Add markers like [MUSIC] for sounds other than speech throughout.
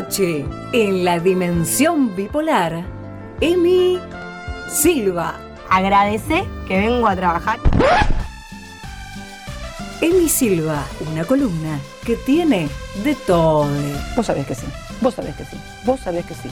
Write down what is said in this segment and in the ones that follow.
noche, en la dimensión bipolar, Emi Silva. Agradece que vengo a trabajar. Emi Silva, una columna que tiene de todo. Vos sabés que sí, vos sabés que sí, vos sabés que sí.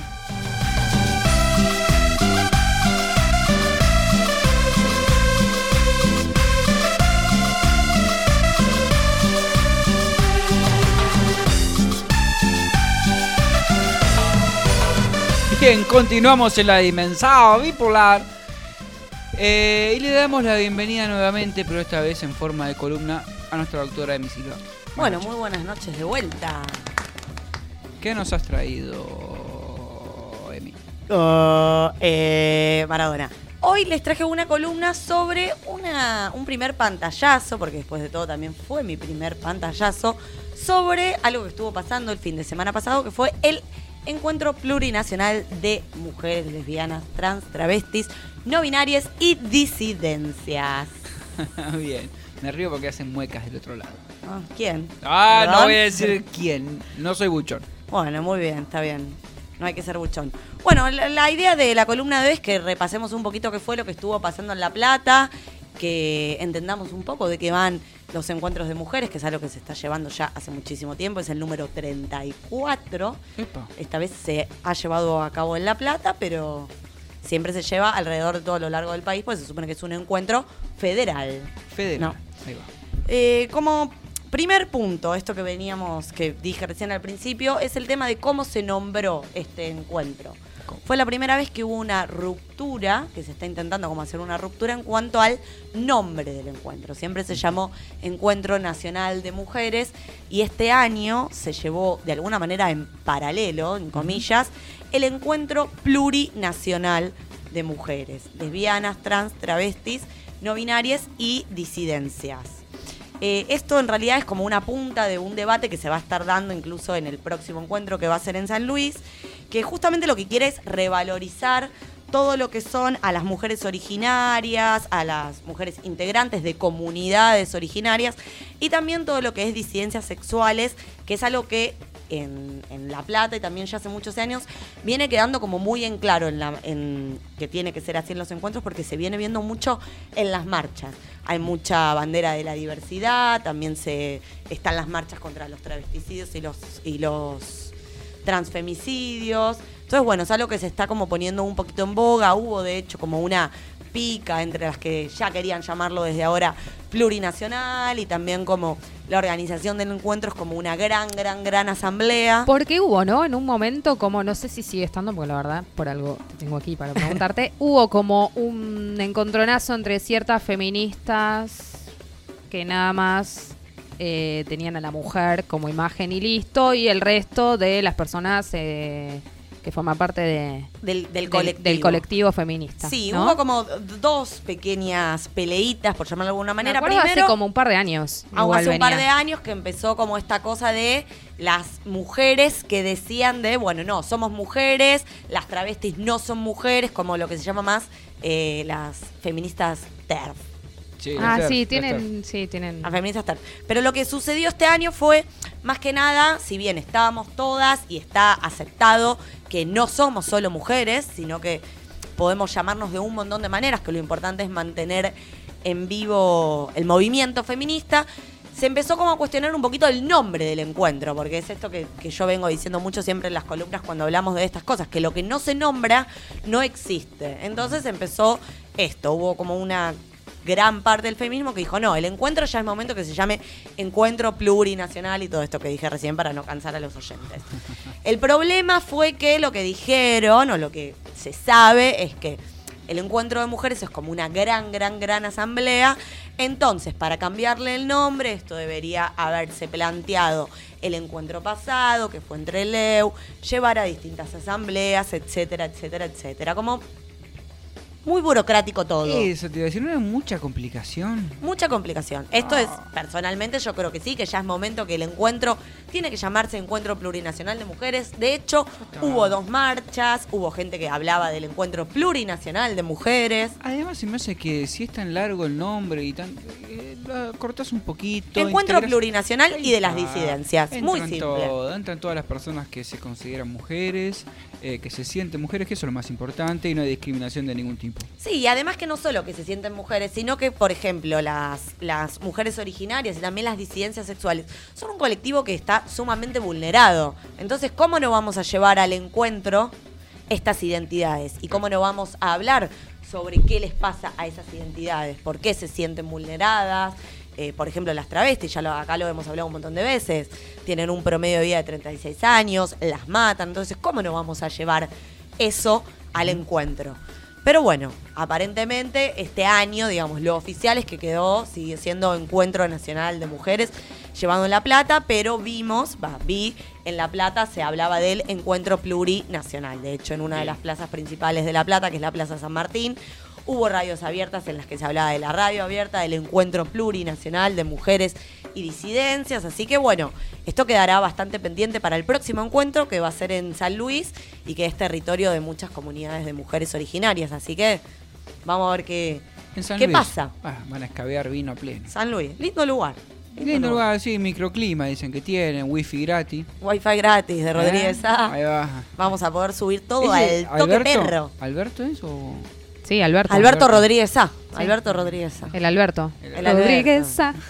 Bien, continuamos en la dimensión bipolar. Eh, y le damos la bienvenida nuevamente, pero esta vez en forma de columna, a nuestra doctora Emi Silva. Bueno, muy buenas noches de vuelta. ¿Qué nos has traído, Emi? Oh, eh, Maradona. Hoy les traje una columna sobre una, un primer pantallazo, porque después de todo también fue mi primer pantallazo, sobre algo que estuvo pasando el fin de semana pasado, que fue el Encuentro Plurinacional de Mujeres Lesbianas, Trans, Travestis, No Binarias y Disidencias. [LAUGHS] Bien, me río porque hacen muecas del otro lado. Ah, ¿Quién? Ah, no voy a decir quién, no soy buchón. Bueno, muy bien, está bien. No hay que ser buchón. Bueno, la, la idea de la columna de hoy es que repasemos un poquito qué fue lo que estuvo pasando en La Plata, que entendamos un poco de qué van los encuentros de mujeres, que es algo que se está llevando ya hace muchísimo tiempo, es el número 34. Epa. Esta vez se ha llevado a cabo en La Plata, pero siempre se lleva alrededor de todo lo largo del país, pues se supone que es un encuentro federal. Fede, No. Ahí va. Eh, como primer punto, esto que veníamos, que dije recién al principio, es el tema de cómo se nombró este encuentro. Fue la primera vez que hubo una ruptura, que se está intentando como hacer una ruptura en cuanto al nombre del encuentro. Siempre se llamó Encuentro Nacional de Mujeres y este año se llevó de alguna manera en paralelo, en comillas, el Encuentro Plurinacional de Mujeres, lesbianas, trans, travestis, no binarias y disidencias. Eh, esto en realidad es como una punta de un debate que se va a estar dando incluso en el próximo encuentro que va a ser en San Luis, que justamente lo que quiere es revalorizar todo lo que son a las mujeres originarias, a las mujeres integrantes de comunidades originarias y también todo lo que es disidencias sexuales, que es algo que en, en La Plata y también ya hace muchos años viene quedando como muy en claro en, la, en que tiene que ser así en los encuentros porque se viene viendo mucho en las marchas. Hay mucha bandera de la diversidad, también se están las marchas contra los travesticidios y los, y los transfemicidios. Entonces, bueno, es algo que se está como poniendo un poquito en boga. Hubo, de hecho, como una pica entre las que ya querían llamarlo desde ahora plurinacional y también como la organización del encuentro es como una gran, gran, gran asamblea. Porque hubo, ¿no? En un momento, como no sé si sigue estando, porque la verdad, por algo te tengo aquí para preguntarte, [LAUGHS] hubo como un encontronazo entre ciertas feministas que nada más eh, tenían a la mujer como imagen y listo, y el resto de las personas eh, que forman parte de, Del, colectivo. del colectivo feminista. Sí, ¿no? hubo como dos pequeñas peleitas, por llamarlo de alguna manera. Primero, hace como un par de años. Igual hace un par de años que empezó como esta cosa de las mujeres que decían de, bueno, no, somos mujeres, las travestis no son mujeres, como lo que se llama más eh, las feministas TERF. Sí, Ah, sí, tienen, sí, tienen. Las feministas TERF. Pero lo que sucedió este año fue, más que nada, si bien estábamos todas y está aceptado que no somos solo mujeres, sino que podemos llamarnos de un montón de maneras, que lo importante es mantener en vivo el movimiento feminista, se empezó como a cuestionar un poquito el nombre del encuentro, porque es esto que, yo vengo diciendo mucho siempre en las columnas cuando hablamos de estas cosas, que lo que no se nombra no existe. Entonces empezó esto, hubo como una gran parte del feminismo que dijo, no, el encuentro ya es momento que se llame encuentro plurinacional y todo esto que dije recién para no cansar a los oyentes. El problema fue que lo que dijeron o lo que se sabe es que el encuentro de mujeres es como una gran, gran, gran asamblea. Entonces, para cambiarle el nombre, esto debería haberse planteado el encuentro pasado, que fue entre Leu, llevar a distintas asambleas, etcétera, etcétera, etcétera. Como muy burocrático todo. Eso te iba a decir, no hay mucha complicación. Mucha complicación. Esto es, personalmente, yo creo que sí, que ya es momento que el encuentro tiene que llamarse Encuentro Plurinacional de Mujeres. De hecho, está. hubo dos marchas, hubo gente que hablaba del Encuentro Plurinacional de Mujeres. Además, se me hace que si es tan largo el nombre y tan. eh, cortás un poquito. Encuentro integras- plurinacional y de las disidencias. Muy simple. todo, entran todas las personas que se consideran mujeres, eh, que se sienten mujeres, que eso es lo más importante, y no hay discriminación de ningún tipo. Sí, y además que no solo que se sienten mujeres, sino que, por ejemplo, las, las mujeres originarias y también las disidencias sexuales son un colectivo que está sumamente vulnerado. Entonces, ¿cómo no vamos a llevar al encuentro estas identidades? ¿Y cómo no vamos a hablar sobre qué les pasa a esas identidades? ¿Por qué se sienten vulneradas? Eh, por ejemplo, las travestis, ya acá lo hemos hablado un montón de veces, tienen un promedio de vida de 36 años, las matan, entonces, ¿cómo no vamos a llevar eso al encuentro? Pero bueno, aparentemente este año, digamos, lo oficial es que quedó, sigue siendo Encuentro Nacional de Mujeres llevado en La Plata, pero vimos, va, vi en La Plata se hablaba del Encuentro Plurinacional. De hecho, en una de las plazas principales de La Plata, que es la Plaza San Martín, hubo radios abiertas en las que se hablaba de la radio abierta, del Encuentro Plurinacional de Mujeres y Disidencias. Así que bueno, esto quedará bastante pendiente para el próximo encuentro que va a ser en San Luis y que es territorio de muchas comunidades de mujeres originarias. Así que vamos a ver qué, En San qué Luis, pasa. ah, van a escabear vino a pleno. San Luis, lindo lugar. Lindo lugar, sí, microclima dicen que tienen, wifi gratis. Wi-Fi gratis de Rodríguez ¿Eh? Sá. Ahí va. Vamos a poder subir todo ¿Ese al toque Alberto? perro. ¿Alberto es o...? Sí, Alberto. Alberto Alberto. Rodríguez Sá. Alberto Rodríguez Sá. El Alberto. El Rodríguez. Alberto. [LAUGHS]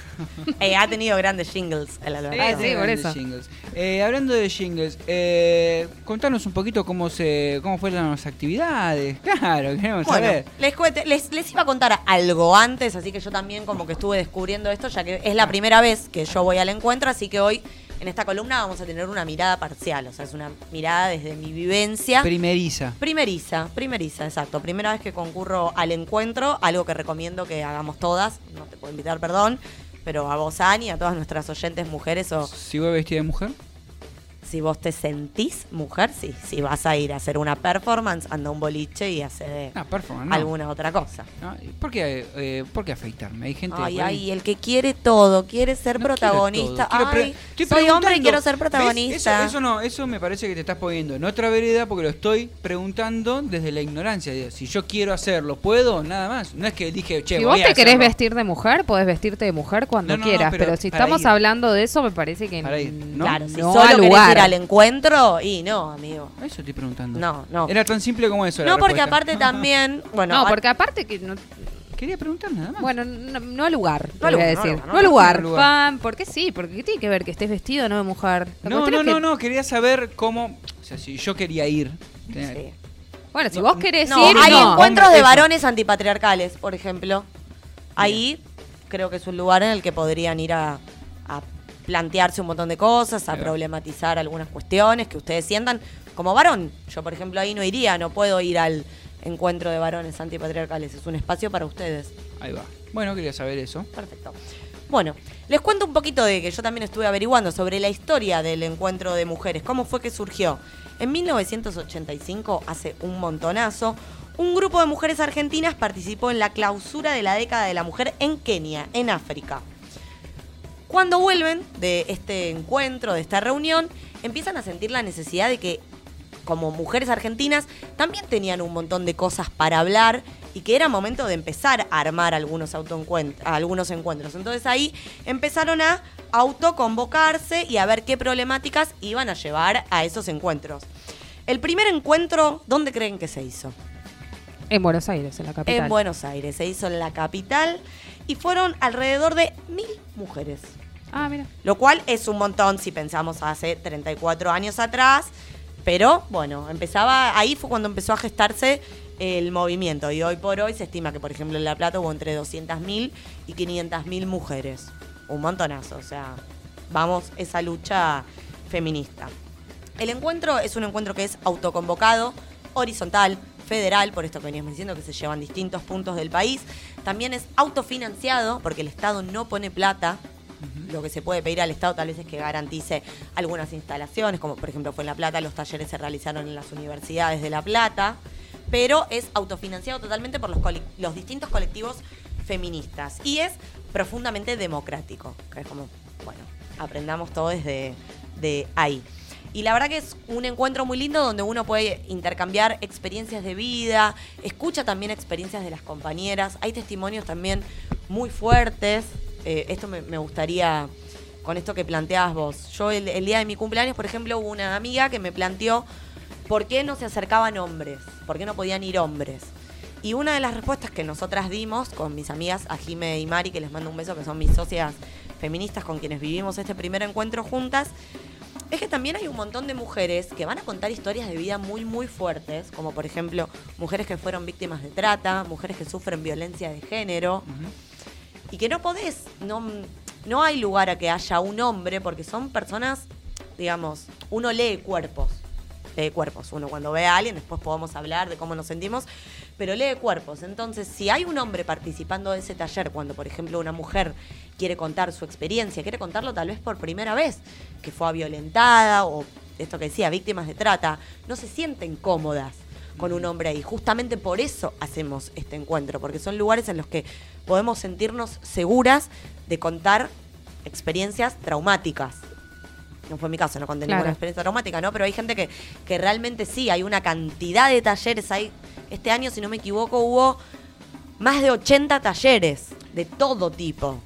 Eh, ha tenido grandes jingles el Alberto. Sí, sí, por Grandes eso. jingles. Eh, hablando de jingles, eh, contanos un poquito cómo se cómo fueron las actividades. [LAUGHS] Claro, queremos Bueno, saber. les, cuente- les, les iba a contar algo antes, así que yo también como que estuve descubriendo esto, ya que es la primera vez que yo voy al encuentro, así que hoy en esta columna vamos a tener una mirada parcial, o sea, es una mirada desde mi vivencia. Primeriza. Primeriza, primeriza, exacto. Primera vez que concurro al encuentro, algo que recomiendo que hagamos todas. No te puedo invitar, perdón, pero a vos, Ani, a todas nuestras oyentes mujeres, o Si voy vestida de mujer, si vos te sentís mujer, sí. Si vas a ir a hacer una performance, anda a un boliche y hace de no, performance, no. alguna otra cosa. No, ¿Por, qué, eh, ¿Por qué afeitarme? Hay gente Ay, ay, el que quiere todo, quiere ser quiero protagonista. quiero Ay, soy hombre y quiero ser protagonista. Eso, eso no, eso me parece que te estás poniendo en otra vereda porque lo estoy preguntando desde la ignorancia. Si yo quiero hacerlo, ¿puedo? Nada más. No es que dije, che, Si voy vos a te querés hacerlo. vestir de mujer, podés vestirte de mujer cuando No, no, no, quieras. pero pero, si estamos ir. hablando de eso, me parece que Para ir, ¿no? Claro, si no solo al ir al encuentro, y no, amigo. Eso estoy preguntando. No, no. Era tan simple como eso. la No, porque aparte también, [LAUGHS] bueno, no, a- porque aparte que no, Quería preguntar nada más. bueno, no, no al lugar, No voy a lugar, no al decir. lugar, No, no lugar, lugar. Pam, porque sí, porque ¿qué tiene que ver que estés vestido o no de mujer? La no, no, que- no, no. Quería saber cómo. O sea, si yo quería ir. tenía- sí. Bueno, si No, vos querés No, ir, hay no. encuentros de varones antipatriarcales, por ejemplo. Ahí creo que es un lugar en el que podrían ir a, a plantearse un montón de cosas, a problematizar algunas cuestiones que ustedes sientan como varón. Yo, por ejemplo, ahí no iría, no puedo ir al encuentro de varones antipatriarcales. Es un espacio para ustedes. Ahí va. Bueno, quería saber eso. Perfecto. Bueno, les cuento un poquito de que yo también estuve averiguando sobre la historia del encuentro de mujeres, cómo fue que surgió. En 1985, hace un montonazo, un grupo de mujeres argentinas participó en la clausura de la década de la mujer en Kenia, en África. Cuando vuelven de este encuentro, de esta reunión, empiezan a sentir la necesidad de que, como mujeres argentinas, también tenían un montón de cosas para hablar y que era momento de empezar a armar algunos, algunos encuentros. Entonces ahí empezaron a autoconvocarse y a ver qué problemáticas iban a llevar a esos encuentros. El primer encuentro, ¿dónde creen que se hizo? En Buenos Aires, en la capital. En Buenos Aires. Se hizo en la capital y fueron alrededor de mil mujeres. Ah, mira. Lo cual es un montón si pensamos hace 34 años atrás. Pero bueno, empezaba, ahí fue cuando empezó a gestarse el movimiento. Y hoy por hoy se estima que, por ejemplo, en La Plata hubo entre 200.000 y 500.000 mujeres. Un montonazo. O sea, vamos, esa lucha feminista. El encuentro es un encuentro que es autoconvocado, horizontal, federal, por esto que veníamos diciendo que se llevan distintos puntos del país. También es autofinanciado, porque el Estado no pone plata. Lo que se puede pedir al Estado tal vez es que garantice algunas instalaciones, como por ejemplo fue en La Plata, los talleres se realizaron en las universidades de La Plata, pero es autofinanciado totalmente por los, distintos colectivos feministas y es profundamente democrático, que es como, bueno, aprendamos todo desde de ahí. Y la verdad que es un encuentro muy lindo donde uno puede intercambiar experiencias de vida, escucha también experiencias de las compañeras, hay testimonios también muy fuertes. eh, esto me, gustaría, con esto que planteabas vos. Yo el, el día de mi cumpleaños, por ejemplo, hubo una amiga que me planteó por qué no se acercaban hombres, por qué no podían ir hombres. Y una de las respuestas que nosotras dimos con mis amigas, a Jime y Mari, que les mando un beso, que son mis socias feministas con quienes vivimos este primer encuentro juntas, es que también hay un montón de mujeres que van a contar historias de vida muy, muy fuertes, como por ejemplo mujeres que fueron víctimas de trata, mujeres que sufren violencia de género, y que no podés, no, no hay lugar a que haya un hombre, porque son personas, digamos, uno lee cuerpos, lee cuerpos, uno cuando ve a alguien, después podemos hablar de cómo nos sentimos, pero lee cuerpos. Entonces, si hay un hombre participando de ese taller, cuando por ejemplo una mujer quiere contar su experiencia, quiere contarlo tal vez por primera vez, que fue violentada o esto que decía, víctimas de trata, no se sienten cómodas con un hombre ahí. Justamente por eso hacemos este encuentro, porque son lugares en los que podemos sentirnos seguras de contar experiencias traumáticas. No fue mi caso, no conté Claro. ninguna experiencia traumática, ¿no? Pero hay gente que, que realmente sí, hay una cantidad de talleres. Hay, este año, si no me equivoco, hubo más de 80 talleres de todo tipo.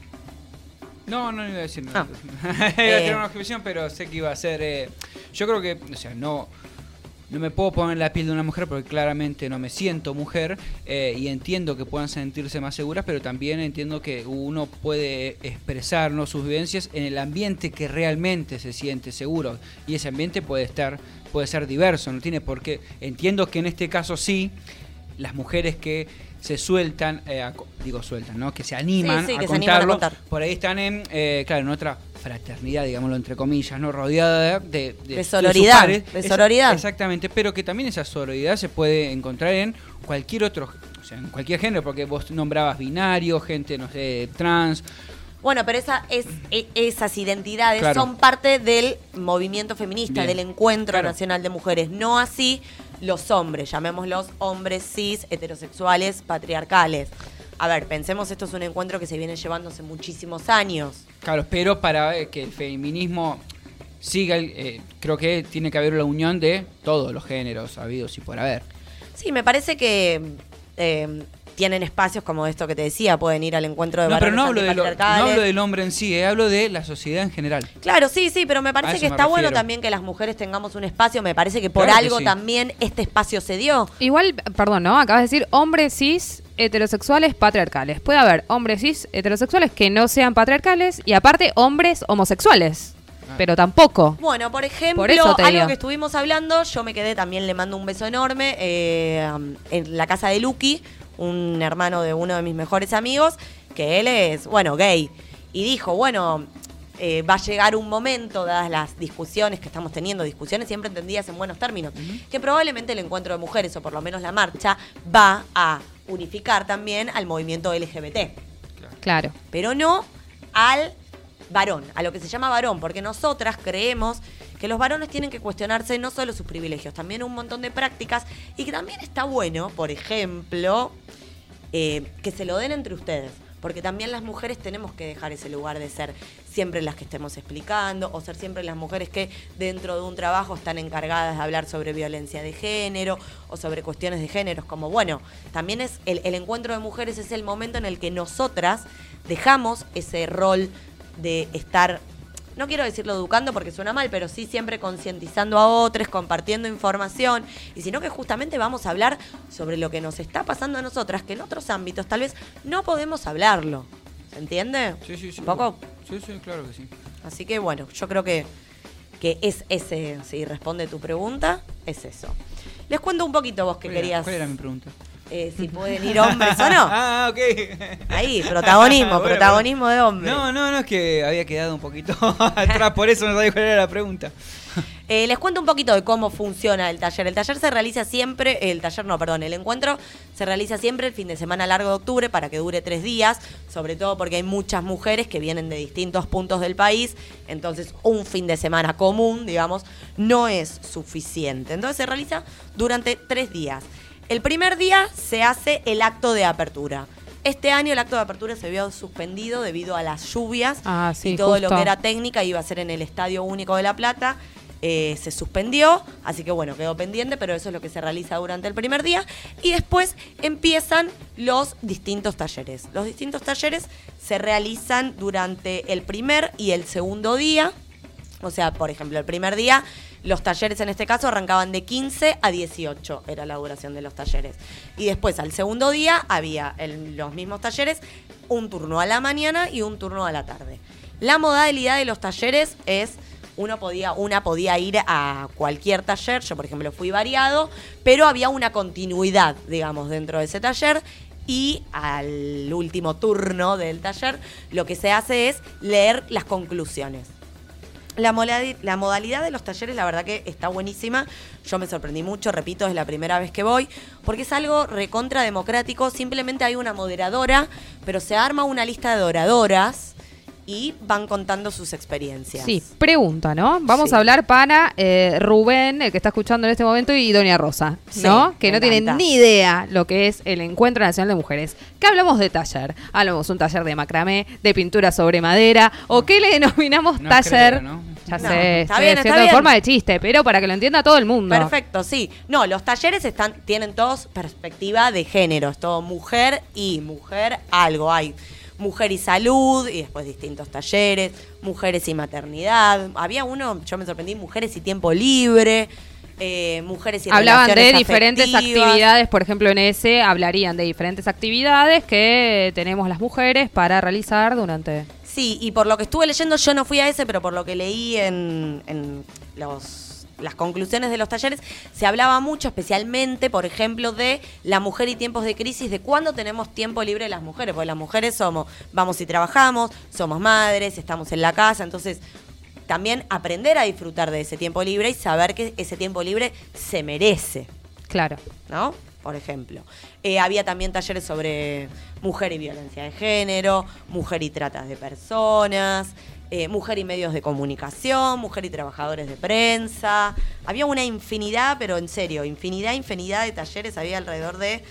No, no iba a decir nada. Ah. [LAUGHS] iba a Eh. tener una objeción, pero sé que iba a ser. eh, yo creo que, o sea, no. No me puedo poner la piel de una mujer porque claramente no me siento mujer eh, y entiendo que puedan sentirse más seguras, pero también entiendo que uno puede expresar ¿no? sus vivencias en el ambiente que realmente se siente seguro y ese ambiente puede estar puede ser diverso, no tiene por qué. Entiendo que en este caso sí, las mujeres que se sueltan, eh, a digo sueltan, ¿no? Que se animan, Sí, sí, a, que se animan a contarlo, contar. por ahí están en, eh, claro, en otra fraternidad, digámoslo entre comillas, ¿no? Rodeada de, de, De sororidad, de exactamente, pero que también esa sororidad se puede encontrar en cualquier otro, o sea, en cualquier género, porque vos nombrabas binario, gente, no sé, trans. Bueno, pero esa, es, e- esas identidades Claro. son parte del movimiento feminista, Bien. del encuentro Claro. nacional de mujeres. No así los hombres, llamémoslos hombres cis, heterosexuales, patriarcales. A ver, pensemos, esto es un encuentro que se viene llevando hace muchísimos años. Claro, pero para eh, que el feminismo siga, eh, creo que tiene que haber la unión de todos los géneros habidos y por haber. Sí, me parece que eh, tienen espacios como esto que te decía, pueden ir al encuentro de No, pero no hablo, de lo- no hablo del hombre en sí, eh, hablo de la sociedad en general. Claro, sí, sí, pero me parece que me está bueno también que las mujeres tengamos un espacio. Me parece que por Claro que algo sí. también este espacio se dio. Igual, perdón, ¿no? Acabas de decir hombres cis heterosexuales patriarcales. Puede haber hombres cis heterosexuales que no sean patriarcales y aparte hombres homosexuales. Ah. Pero tampoco. Bueno, por ejemplo, Por eso algo digo. que estuvimos hablando, yo me quedé también, le mando un beso enorme, eh, en la casa de Lucky, un hermano de uno de mis mejores amigos, que él es, bueno, gay. Y dijo, bueno, eh, va a llegar un momento, dadas las discusiones que estamos teniendo, discusiones siempre entendidas en buenos términos, que probablemente el encuentro de mujeres, o por lo menos la marcha, va a unificar también al movimiento LGBT Claro. pero no al varón, a lo que se llama varón, porque nosotras creemos que los varones tienen que cuestionarse no solo sus privilegios, también un montón de prácticas y que también está bueno, por ejemplo, eh, que se lo den entre ustedes. Porque también las mujeres tenemos que dejar ese lugar de ser siempre las que estemos explicando o ser siempre las mujeres que dentro de un trabajo están encargadas de hablar sobre violencia de género o sobre cuestiones de géneros. Como bueno, también es el, el encuentro de mujeres es el momento en el que nosotras dejamos ese rol de estar no quiero decirlo educando porque suena mal, pero sí siempre concientizando a otros, compartiendo información, y sino que justamente vamos a hablar sobre lo que nos está pasando a nosotras, que en otros ámbitos tal vez no podemos hablarlo. ¿Se entiende? Sí, sí, sí. Un poco. Sí, sí, claro que sí. Así que bueno, yo creo que, que es ese, si responde tu pregunta, es eso. Les cuento un poquito vos que ¿Cuál era- querías, ¿Cuál era mi pregunta? Eh, si pueden ir hombres o no. [LAUGHS] ah, ok. Ahí, protagonismo, [LAUGHS] Bueno, protagonismo de hombres. No, no, no, es que había quedado un poquito [LAUGHS] atrás, por eso no sabía cuál era la pregunta. Eh, les cuento un poquito de cómo funciona el taller. El taller se realiza siempre, el taller no, perdón, el encuentro se realiza siempre el fin de semana largo de octubre para que dure tres días, sobre todo porque hay muchas mujeres que vienen de distintos puntos del país, entonces un fin de semana común, digamos, no es suficiente. Entonces se realiza durante tres días. El primer día se hace el acto de apertura. Este año el acto de apertura se vio suspendido debido a las lluvias Ah, sí, y todo lo que era técnica iba a ser en el Estadio Único de La Plata. eh, se suspendió, así que bueno, quedó pendiente, pero eso es lo que se realiza durante el primer día. Y después empiezan los distintos talleres. Los distintos talleres se realizan durante el primer y el segundo día. O sea, por ejemplo, el primer día, los talleres en este caso arrancaban de 15 a 18, era la duración de los talleres. Y después, al segundo día, había en los mismos talleres un turno a la mañana y un turno a la tarde. La modalidad de los talleres es uno podía, una podía ir a cualquier taller, yo por ejemplo fui variado, pero había una continuidad, digamos, dentro de ese taller. Y al último turno del taller, lo que se hace es leer las conclusiones. La, la modalidad de los talleres, la verdad que está buenísima. Yo me sorprendí mucho, repito, es la primera vez que voy, porque es algo recontra democrático. Simplemente hay una moderadora, pero se arma una lista de oradoras y van contando sus experiencias. Sí, pregunta, ¿no? Vamos Sí. a hablar para eh, Rubén, el que está escuchando en este momento, y Doña Rosa, ¿no? Sí, que no tienen ni idea lo que es el Encuentro Nacional de Mujeres. ¿Qué hablamos de taller? Hablamos un taller de macramé, de pintura sobre madera, o qué le denominamos No taller. creo, ¿no? Ya No, sé, está estoy bien, está bien. forma de chiste, pero para que lo entienda todo el mundo. Perfecto, sí. No, los talleres están, tienen todos perspectiva de género. Es todo mujer y mujer algo. Hay mujer y salud y después distintos talleres, mujeres y maternidad. Había uno, yo me sorprendí, mujeres y tiempo libre, eh, mujeres y Hablaban de diferentes afectivas. actividades, por ejemplo en ese hablarían de diferentes actividades que tenemos las mujeres para realizar durante... Sí, y por lo que estuve leyendo, yo no fui a ese, pero por lo que leí en, en los, las conclusiones de los talleres, se hablaba mucho, especialmente, por ejemplo, de la mujer y tiempos de crisis, de cuándo tenemos tiempo libre las mujeres, porque las mujeres somos, vamos y trabajamos, somos madres, estamos en la casa, entonces también aprender a disfrutar de ese tiempo libre y saber que ese tiempo libre se merece. Claro. ¿no? Por ejemplo. Eh, había también talleres sobre mujer y violencia de género, mujer y tratas de personas, eh, mujer y medios de comunicación, mujer y trabajadores de prensa. Había una infinidad, pero en serio, infinidad, infinidad de talleres. Había alrededor de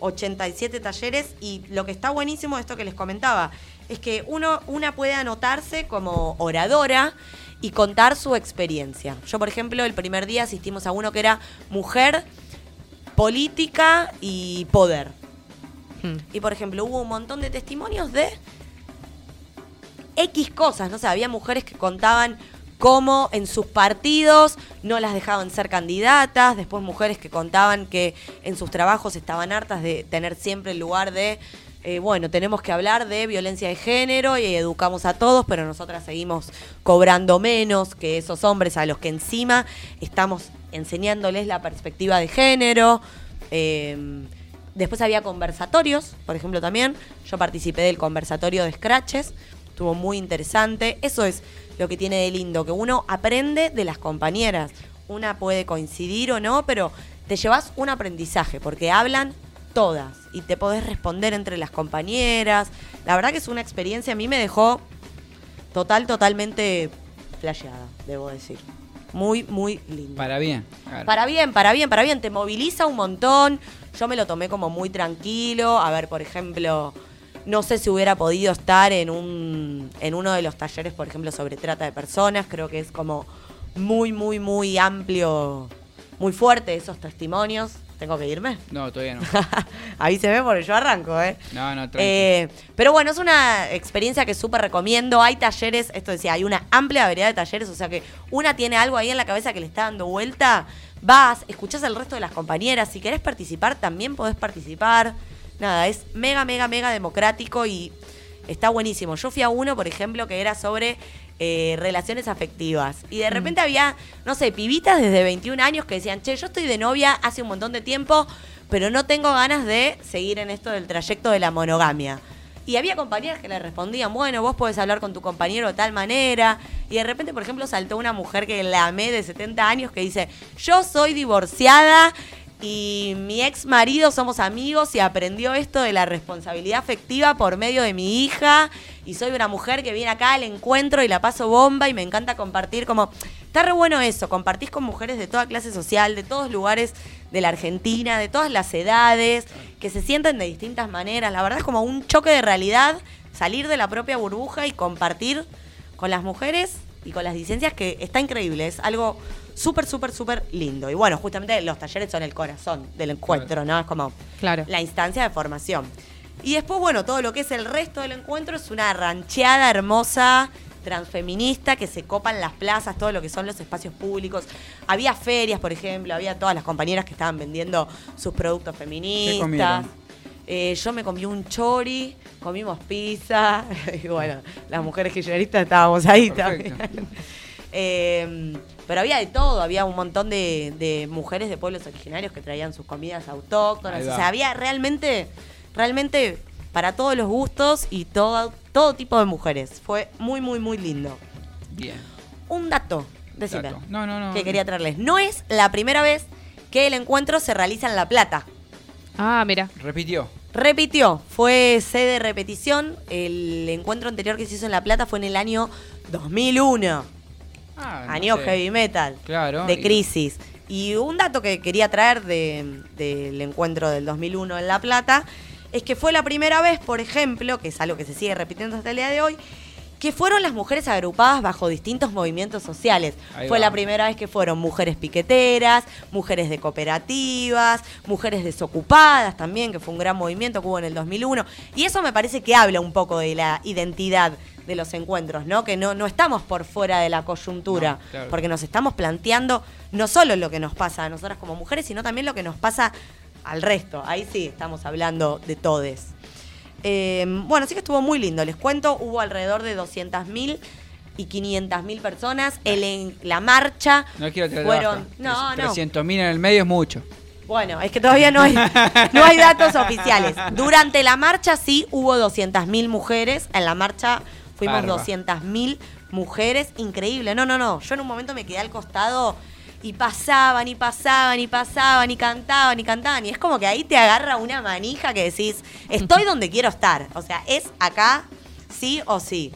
87 talleres y lo que está buenísimo de esto que les comentaba es que uno, una puede anotarse como oradora y contar su experiencia. Yo, por ejemplo, el primer día asistimos a uno que era mujer política y poder. Hmm. Y por ejemplo, hubo un montón de testimonios de X cosas, no sé, había mujeres que contaban cómo en sus partidos no las dejaban ser candidatas, después mujeres que contaban que en sus trabajos estaban hartas de tener siempre el lugar de, eh, bueno, tenemos que hablar de violencia de género y educamos a todos, pero nosotras seguimos cobrando menos que esos hombres a los que encima estamos enseñándoles la perspectiva de género. Eh, Después había conversatorios, por ejemplo, también. Yo participé del conversatorio de Scratches. Estuvo muy interesante. Eso es lo que tiene de lindo, que uno aprende de las compañeras. Una puede coincidir o no, pero te llevas un aprendizaje, porque hablan todas y te podés responder entre las compañeras. La verdad que es una experiencia, a mí me dejó total, totalmente flasheada, debo decir. Muy, muy lindo. Para bien. claro. Para bien, para bien, para bien. Te moviliza un montón. Yo me lo tomé como muy tranquilo. A ver, por ejemplo, no sé si hubiera podido estar en un en uno de los talleres, por ejemplo, sobre trata de personas. Creo que es como muy, muy, muy amplio, muy fuerte esos testimonios. ¿Tengo que irme? No, todavía no. [LAUGHS] Ahí se ve porque yo arranco, ¿eh? No, no. Eh, pero bueno, es una experiencia que súper recomiendo. Hay talleres, esto decía, hay una amplia variedad de talleres, o sea que una tiene algo ahí en la cabeza que le está dando vuelta, vas, escuchás al resto de las compañeras, si querés participar también podés participar. Nada, es mega, mega, mega democrático y está buenísimo. Yo fui a uno, por ejemplo, que era sobre eh, relaciones afectivas. Y de repente había, no sé, pibitas desde 21 años que decían, che, yo estoy de novia hace un montón de tiempo, pero no tengo ganas de seguir en esto del trayecto de la monogamia. Y había compañeras que le respondían, bueno, vos podés hablar con tu compañero de tal manera. Y de repente, por ejemplo, saltó una mujer que la amé de 70 años que dice, yo soy divorciada y mi ex marido somos amigos y aprendió esto de la responsabilidad afectiva por medio de mi hija. Y soy una mujer que viene acá al encuentro y la paso bomba y me encanta compartir como... Está re bueno eso, compartís con mujeres de toda clase social, de todos lugares de la Argentina, de todas las edades, que se sienten de distintas maneras. La verdad es como un choque de realidad, salir de la propia burbuja y compartir con las mujeres y con las licencias que está increíble, es algo súper, súper, súper lindo. Y bueno, justamente los talleres son el corazón del encuentro, ¿no? Es como Claro. la instancia de formación. Y después, bueno, todo lo que es el resto del encuentro es una rancheada hermosa, transfeminista, que se copan las plazas, todo lo que son los espacios públicos. Había ferias, por ejemplo, había todas las compañeras que estaban vendiendo sus productos feministas. Eh, yo me comí un chori, comimos pizza, [LAUGHS] y bueno, las mujeres kirchneristas estábamos ahí Perfecto. también. [LAUGHS] Eh, pero había de todo, había un montón de, de mujeres de pueblos originarios que traían sus comidas autóctonas. O sea, había realmente, realmente para todos los gustos y todo, todo tipo de mujeres. Fue muy, muy, muy lindo. Bien. Un dato, decime, Dato. No, no, no. que quería traerles. No es la primera vez que el encuentro se realiza en La Plata. Ah, mira. Repitió. Repitió, fue sede de repetición. El encuentro anterior que se hizo en La Plata fue en el año 2001. Ah, no año sé. heavy metal. Claro. De crisis. Y un dato que quería traer de- del encuentro del 2001 en La Plata es que fue la primera vez, por ejemplo, que es algo que se sigue repitiendo hasta el día de hoy, que fueron las mujeres agrupadas bajo distintos movimientos sociales. Ahí fue va. la primera vez que fueron mujeres piqueteras, mujeres de cooperativas, mujeres desocupadas también, que fue un gran movimiento que hubo en el 2001. Y eso me parece que habla un poco de la identidad de los encuentros, ¿no? Que no, no estamos por fuera de la coyuntura, No, claro. porque nos estamos planteando no solo lo que nos pasa a nosotras como mujeres, sino también lo que nos pasa al resto. Ahí sí estamos hablando de todes. Eh, bueno, sí que estuvo muy lindo. Les cuento, hubo alrededor de 200.000 y 500.000 personas. El, en, la marcha No quiero tener fueron... No, no. 300 mil en el medio es mucho. Bueno, es que todavía no hay, no hay datos oficiales. [LAUGHS] Durante la marcha sí hubo 200.000 mujeres. En la marcha fuimos Barba. 200.000 mujeres. Increíble. No, no, no. Yo en un momento me quedé al costado y pasaban y pasaban y pasaban y cantaban y cantaban. Y es como que ahí te agarra una manija que decís, estoy donde quiero estar. O sea, es acá sí o sí.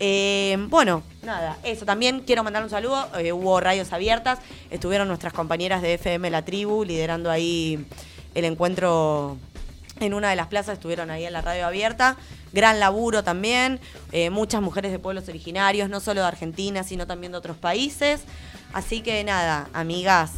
Eh, bueno, nada, eso. También quiero mandar un saludo. Eh, hubo radios abiertas. Estuvieron nuestras compañeras de FM La Tribu liderando ahí el encuentro en una de las plazas. Estuvieron ahí en la radio abierta. Gran laburo también. Eh, muchas mujeres de pueblos originarios, no solo de Argentina, sino también de otros países. Así que nada, amigas.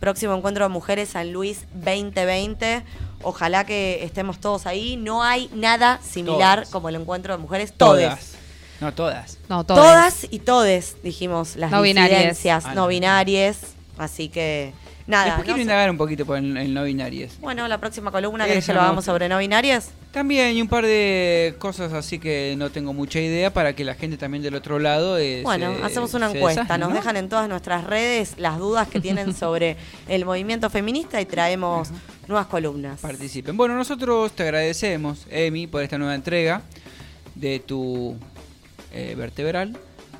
Próximo encuentro de mujeres San Luis 2020. Ojalá que estemos todos ahí. No hay nada similar Todas. como el encuentro de mujeres. Todes. Todas. No, todas. No, todas. Todas y todes, dijimos, las No binarias. Ah, no no. binarias. Así que, nada. Después no quiero sé. indagar un poquito por el, el no binarias. Bueno, la próxima columna que lo me hagamos sobre no binarias. También y un par de cosas así que no tengo mucha idea para que la gente también del otro lado. eh, Bueno, se- hacemos una encuesta. Nos ¿no? dejan en todas nuestras redes las dudas que tienen [LAUGHS] sobre el movimiento feminista y traemos nuevas columnas. Participen. Bueno, nosotros te agradecemos, Emi, por esta nueva entrega de tu eh, vertebral.